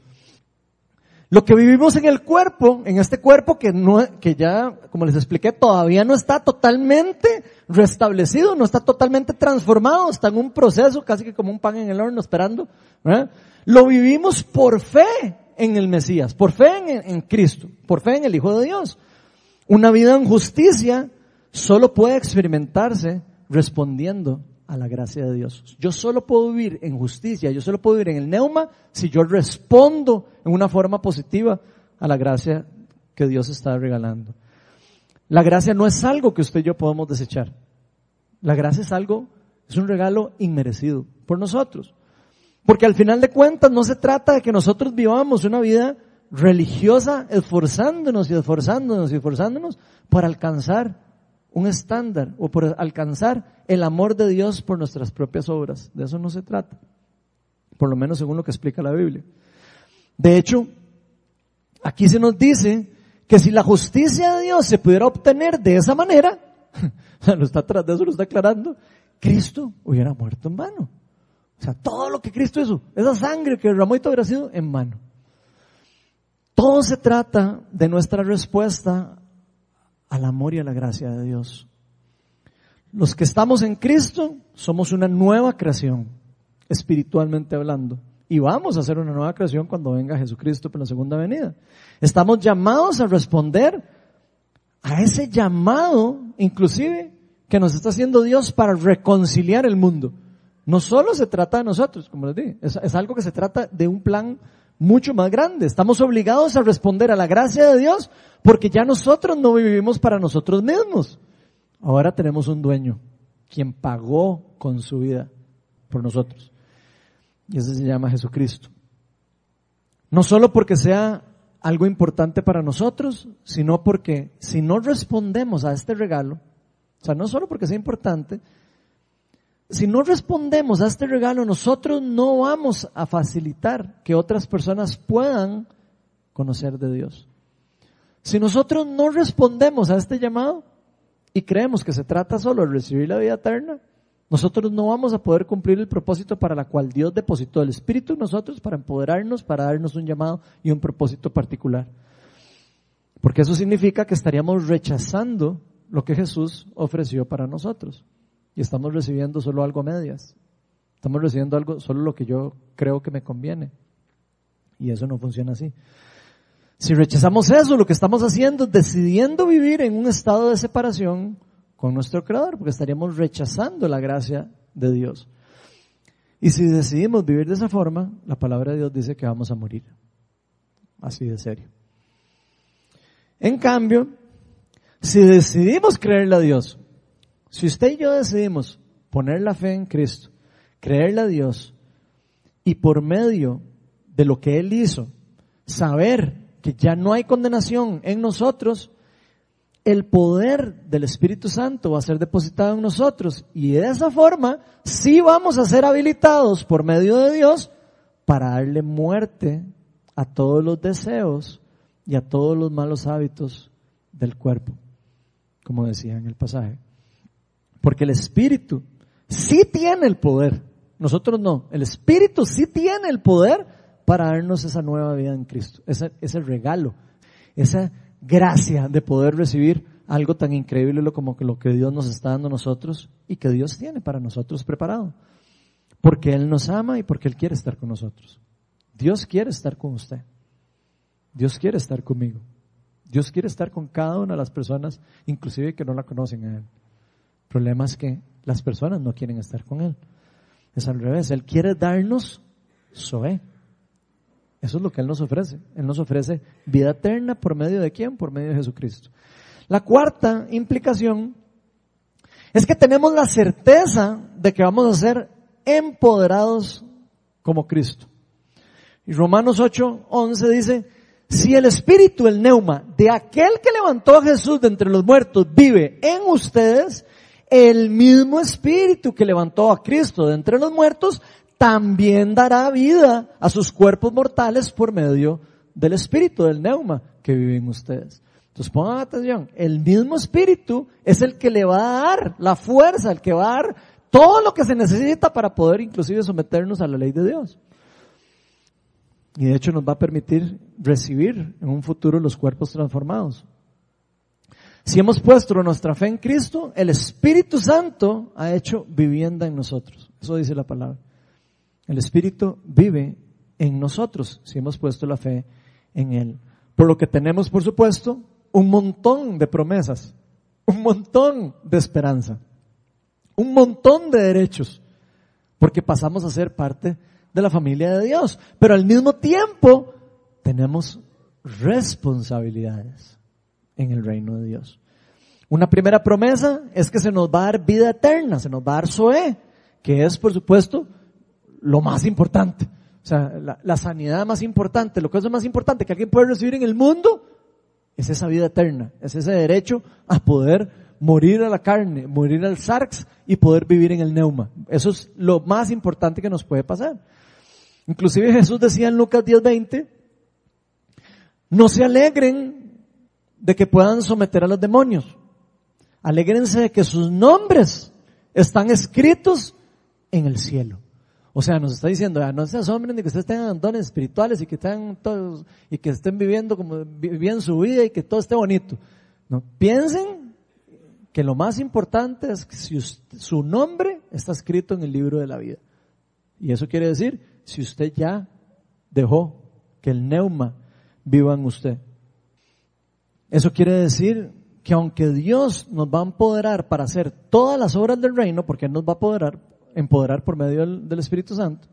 Lo que vivimos en el cuerpo, en este cuerpo que no, que ya, como les expliqué, todavía no está totalmente restablecido, no está totalmente transformado, está en un proceso, casi que como un pan en el horno esperando, Lo vivimos por fe en el Mesías, por fe en, en Cristo, por fe en el Hijo de Dios. Una vida en justicia solo puede experimentarse respondiendo a la gracia de Dios. Yo solo puedo vivir en justicia, yo solo puedo vivir en el neuma si yo respondo en una forma positiva a la gracia que Dios está regalando. La gracia no es algo que usted y yo podemos desechar. La gracia es algo, es un regalo inmerecido por nosotros. Porque al final de cuentas no se trata de que nosotros vivamos una vida religiosa esforzándonos y esforzándonos y esforzándonos para alcanzar un estándar o por alcanzar el amor de Dios por nuestras propias obras. De eso no se trata. Por lo menos según lo que explica la Biblia. De hecho, aquí se nos dice que si la justicia de Dios se pudiera obtener de esa manera, lo está, de eso lo está aclarando, Cristo hubiera muerto en vano. O sea, todo lo que Cristo hizo, esa sangre que derramó y hubiera sido en vano. Todo se trata de nuestra respuesta al amor y a la gracia de Dios. Los que estamos en Cristo somos una nueva creación, espiritualmente hablando. Y vamos a hacer una nueva creación cuando venga Jesucristo por la segunda venida. Estamos llamados a responder a ese llamado, inclusive, que nos está haciendo Dios para reconciliar el mundo. No solo se trata de nosotros, como les dije, es algo que se trata de un plan mucho más grande. Estamos obligados a responder a la gracia de Dios porque ya nosotros no vivimos para nosotros mismos. Ahora tenemos un dueño, quien pagó con su vida por nosotros. Y ese se llama Jesucristo. No solo porque sea algo importante para nosotros, sino porque si no respondemos a este regalo, o sea, no solo porque sea importante, si no respondemos a este regalo, nosotros no vamos a facilitar que otras personas puedan conocer de Dios. Si nosotros no respondemos a este llamado y creemos que se trata solo de recibir la vida eterna, nosotros no vamos a poder cumplir el propósito para la cual Dios depositó el Espíritu en nosotros para empoderarnos, para darnos un llamado y un propósito particular. Porque eso significa que estaríamos rechazando lo que Jesús ofreció para nosotros y estamos recibiendo solo algo a medias. Estamos recibiendo algo, solo lo que yo creo que me conviene. Y eso no funciona así. Si rechazamos eso, lo que estamos haciendo es decidiendo vivir en un estado de separación con nuestro Creador, porque estaríamos rechazando la gracia de Dios. Y si decidimos vivir de esa forma, la palabra de Dios dice que vamos a morir. Así de serio. En cambio, si decidimos creerle a Dios, si usted y yo decidimos poner la fe en Cristo, creerle a Dios y por medio de lo que Él hizo, saber que ya no hay condenación en nosotros, el poder del Espíritu Santo va a ser depositado en nosotros y de esa forma sí vamos a ser habilitados por medio de Dios para darle muerte a todos los deseos y a todos los malos hábitos del cuerpo, como decía en el pasaje. Porque el Espíritu sí tiene el poder, nosotros no, el Espíritu sí tiene el poder para darnos esa nueva vida en Cristo, ese, ese regalo, esa gracia de poder recibir algo tan increíble como lo que Dios nos está dando nosotros y que Dios tiene para nosotros preparado. Porque Él nos ama y porque Él quiere estar con nosotros. Dios quiere estar con usted. Dios quiere estar conmigo. Dios quiere estar con cada una de las personas, inclusive que no la conocen a Él. Problema es que las personas no quieren estar con Él. Es al revés. Él quiere darnos Zoé. Eso es lo que Él nos ofrece. Él nos ofrece vida eterna por medio de quién? Por medio de Jesucristo. La cuarta implicación es que tenemos la certeza de que vamos a ser empoderados como Cristo. Y Romanos 8, 11 dice, si el espíritu, el neuma, de aquel que levantó a Jesús de entre los muertos vive en ustedes, el mismo espíritu que levantó a Cristo de entre los muertos también dará vida a sus cuerpos mortales por medio del espíritu, del neuma que vive en ustedes. Entonces pongan atención, el mismo espíritu es el que le va a dar la fuerza, el que va a dar todo lo que se necesita para poder inclusive someternos a la ley de Dios. Y de hecho nos va a permitir recibir en un futuro los cuerpos transformados. Si hemos puesto nuestra fe en Cristo, el Espíritu Santo ha hecho vivienda en nosotros. Eso dice la palabra. El Espíritu vive en nosotros si hemos puesto la fe en Él. Por lo que tenemos, por supuesto, un montón de promesas, un montón de esperanza, un montón de derechos, porque pasamos a ser parte de la familia de Dios. Pero al mismo tiempo tenemos responsabilidades en el reino de Dios. Una primera promesa es que se nos va a dar vida eterna, se nos va a dar Zoé, que es, por supuesto, lo más importante. O sea, la, sanidad más importante, lo que es lo más importante que alguien puede recibir en el mundo, es esa vida eterna, es ese derecho a poder morir a la carne, morir al sarx y poder vivir en el neuma. Eso es lo más importante que nos puede pasar. Inclusive Jesús decía en Lucas 10:20, no se alegren de que puedan someter a los demonios. Alégrense de que sus nombres están escritos en el cielo. O sea, nos está diciendo, ah, no se asombren de que ustedes tengan dones espirituales y que estén todos, y que estén viviendo como viviendo su vida y que todo esté bonito. No, piensen que lo más importante es que si su nombre está escrito en el libro de la vida. Y eso quiere decir, si usted ya dejó que el neuma viva en usted. Eso quiere decir que aunque Dios nos va a empoderar para hacer todas las obras del reino, porque Él nos va a empoderar, empoderar por medio del, Espíritu Santo.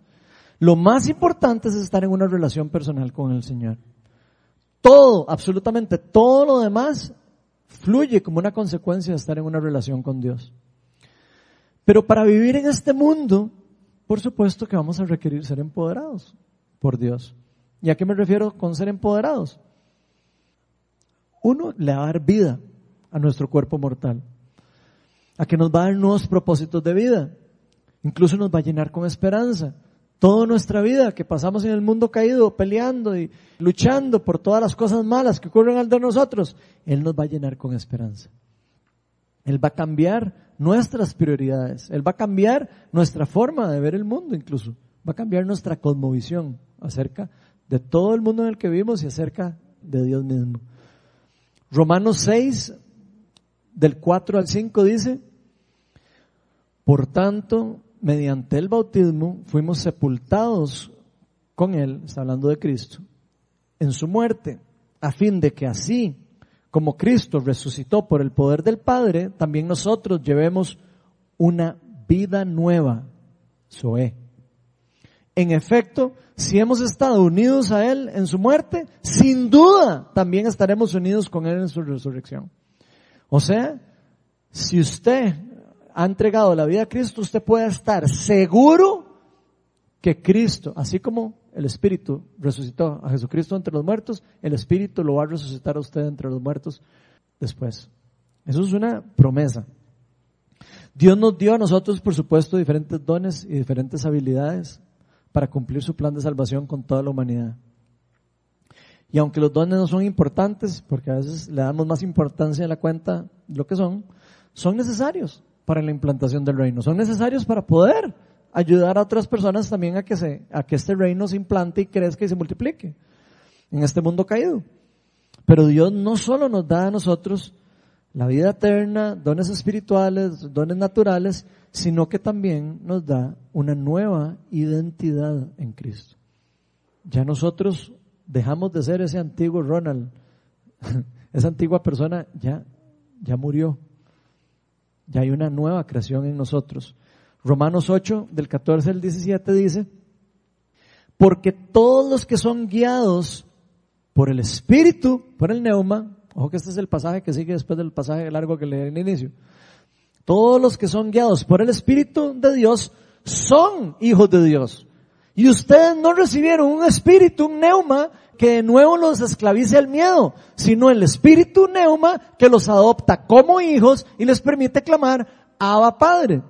Lo más importante es estar en una relación personal con el Señor. Todo, absolutamente todo lo demás fluye como una consecuencia de estar en una relación con Dios. Pero para vivir en este mundo, por supuesto que vamos a requerir ser empoderados por Dios. ¿Y a qué me refiero con ser empoderados? Uno, le va a dar vida a nuestro cuerpo mortal. A que nos va a dar nuevos propósitos de vida. Incluso nos va a llenar con esperanza. Toda nuestra vida que pasamos en el mundo caído, peleando y luchando por todas las cosas malas que ocurren al de nosotros, Él nos va a llenar con esperanza. Él va a cambiar nuestras prioridades. Él va a cambiar nuestra forma de ver el mundo incluso. Va a cambiar nuestra cosmovisión acerca de todo el mundo en el que vivimos y acerca de Dios mismo. Romanos 6, del 4 al 5 dice, por tanto, mediante el bautismo fuimos sepultados con Él, está hablando de Cristo, en su muerte, a fin de que así como Cristo resucitó por el poder del Padre, también nosotros llevemos una vida nueva, Zoé. En efecto, si hemos estado unidos a Él en su muerte, sin duda también estaremos unidos con Él en su resurrección. O sea, si usted ha entregado la vida a Cristo, usted puede estar seguro que Cristo, así como el Espíritu resucitó a Jesucristo entre los muertos, el Espíritu lo va a resucitar a usted entre los muertos después. Eso es una promesa. Dios nos dio a nosotros, por supuesto, diferentes dones y diferentes habilidades para cumplir su plan de salvación con toda la humanidad. Y aunque los dones no son importantes, porque a veces le damos más importancia a la cuenta de lo que son, son necesarios para la implantación del reino. Son necesarios para poder ayudar a otras personas también a que, se, a que este reino se implante y crezca y se multiplique en este mundo caído. Pero Dios no solo nos da a nosotros la vida eterna, dones espirituales, dones naturales, sino que también nos da una nueva identidad en Cristo. Ya nosotros dejamos de ser ese antiguo Ronald, esa antigua persona ya, ya murió. Ya hay una nueva creación en nosotros. Romanos 8, del 14 al 17 dice, porque todos los que son guiados por el Espíritu, por el neuma, ojo que este es el pasaje que sigue después del pasaje largo que leí en el inicio, todos los que son guiados por el Espíritu de Dios son hijos de Dios. Y ustedes no recibieron un espíritu, un neuma, que de nuevo los esclavice al miedo, sino el espíritu neuma que los adopta como hijos y les permite clamar, Abba Padre.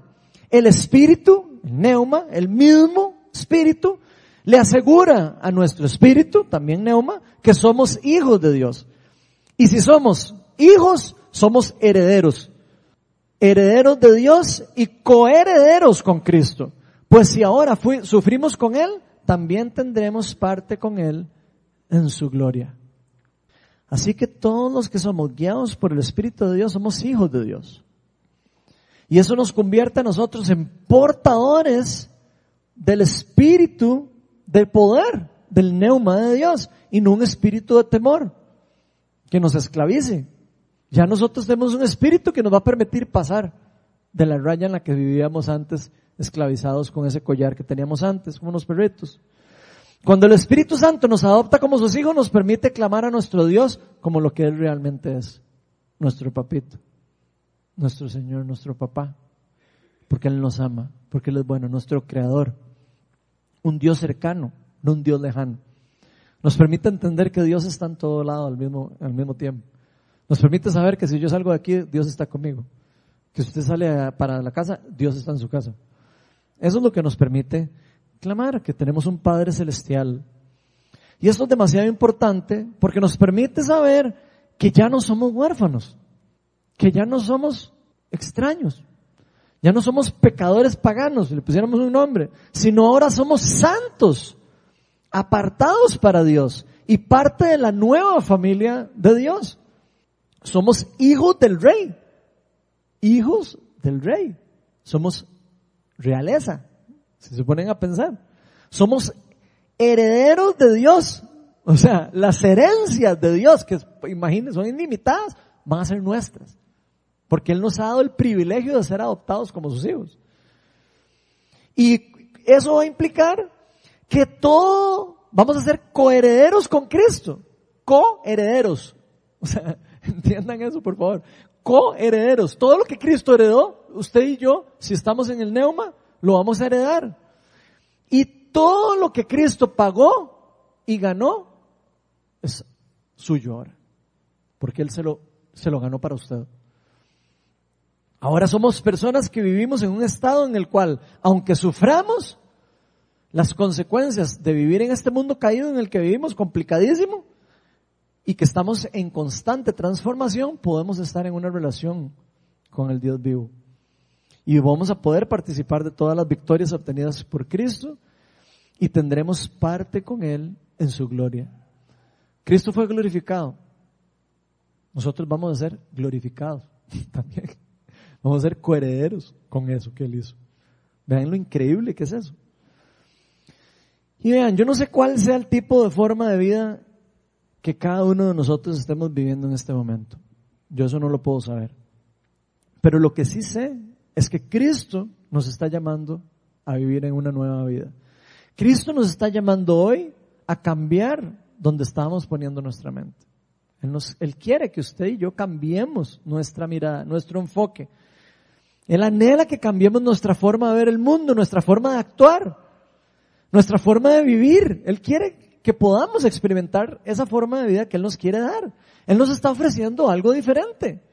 El espíritu, el neuma, el mismo espíritu, le asegura a nuestro espíritu, también neuma, que somos hijos de Dios. Y si somos hijos, somos herederos. Herederos de Dios y coherederos con Cristo. Pues si ahora sufrimos con Él, también tendremos parte con Él en su gloria. Así que todos los que somos guiados por el Espíritu de Dios somos hijos de Dios. Y eso nos convierte a nosotros en portadores del Espíritu del poder, del neuma de Dios, y no un espíritu de temor que nos esclavice. Ya nosotros tenemos un espíritu que nos va a permitir pasar de la raya en la que vivíamos antes esclavizados con ese collar que teníamos antes, como unos perritos. Cuando el Espíritu Santo nos adopta como sus hijos, nos permite clamar a nuestro Dios como lo que Él realmente es, nuestro papito, nuestro Señor, nuestro papá, porque Él nos ama, porque Él es bueno, nuestro creador, un Dios cercano, no un Dios lejano. Nos permite entender que Dios está en todo lado al mismo, al mismo tiempo. Nos permite saber que si yo salgo de aquí, Dios está conmigo. Que si usted sale para la casa, Dios está en su casa. Eso es lo que nos permite clamar, que tenemos un Padre Celestial. Y esto es demasiado importante porque nos permite saber que ya no somos huérfanos, que ya no somos extraños, ya no somos pecadores paganos, le pusiéramos un nombre, sino ahora somos santos, apartados para Dios y parte de la nueva familia de Dios. Somos hijos del rey, hijos del rey. Somos realeza, si se ponen a pensar. Somos herederos de Dios. O sea, las herencias de Dios, que imagínense, son ilimitadas, van a ser nuestras. Porque Él nos ha dado el privilegio de ser adoptados como sus hijos. Y eso va a implicar que todo, vamos a ser coherederos con Cristo. Coherederos. O sea, entiendan eso por favor coherederos. Todo lo que Cristo heredó, usted y yo, si estamos en el neuma, lo vamos a heredar. Y todo lo que Cristo pagó y ganó es suyo ahora. Porque Él se lo, se lo ganó para usted. Ahora somos personas que vivimos en un estado en el cual, aunque suframos las consecuencias de vivir en este mundo caído en el que vivimos, complicadísimo, y que estamos en constante transformación, podemos estar en una relación con el Dios vivo. Y vamos a poder participar de todas las victorias obtenidas por Cristo y tendremos parte con Él en su gloria. Cristo fue glorificado. Nosotros vamos a ser glorificados también. Vamos a ser coherederos con eso que Él hizo. Vean lo increíble que es eso. Y vean, yo no sé cuál sea el tipo de forma de vida que cada uno de nosotros estemos viviendo en este momento. Yo eso no lo puedo saber. Pero lo que sí sé es que Cristo nos está llamando a vivir en una nueva vida. Cristo nos está llamando hoy a cambiar donde estamos poniendo nuestra mente. Él quiere que usted y yo cambiemos nuestra mirada, nuestro enfoque. Él anhela que cambiemos nuestra forma de ver el mundo, nuestra forma de actuar, nuestra forma de vivir. Él quiere que podamos experimentar esa forma de vida que Él nos quiere dar. Él nos está ofreciendo algo diferente.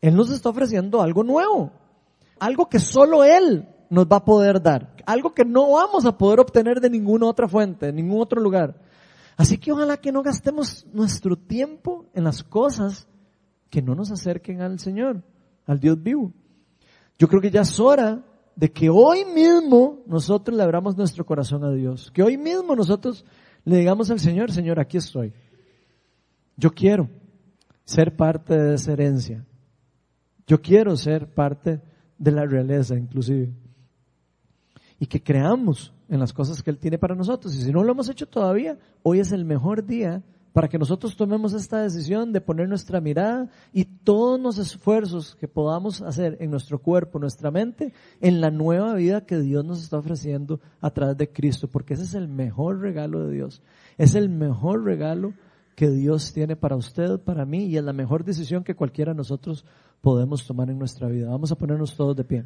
Él nos está ofreciendo algo nuevo. Algo que solo Él nos va a poder dar. Algo que no vamos a poder obtener de ninguna otra fuente, de ningún otro lugar. Así que ojalá que no gastemos nuestro tiempo en las cosas que no nos acerquen al Señor, al Dios vivo. Yo creo que ya es hora de que hoy mismo nosotros le abramos nuestro corazón a Dios. Que hoy mismo nosotros le digamos al Señor, Señor, aquí estoy. Yo quiero ser parte de esa herencia. Yo quiero ser parte de la realeza inclusive. Y que creamos en las cosas que Él tiene para nosotros. Y si no lo hemos hecho todavía, hoy es el mejor día para que nosotros tomemos esta decisión de poner nuestra mirada y todos los esfuerzos que podamos hacer en nuestro cuerpo, nuestra mente, en la nueva vida que Dios nos está ofreciendo a través de Cristo, porque ese es el mejor regalo de Dios. Es el mejor regalo que Dios tiene para usted, para mí, y es la mejor decisión que cualquiera de nosotros podemos tomar en nuestra vida. Vamos a ponernos todos de pie.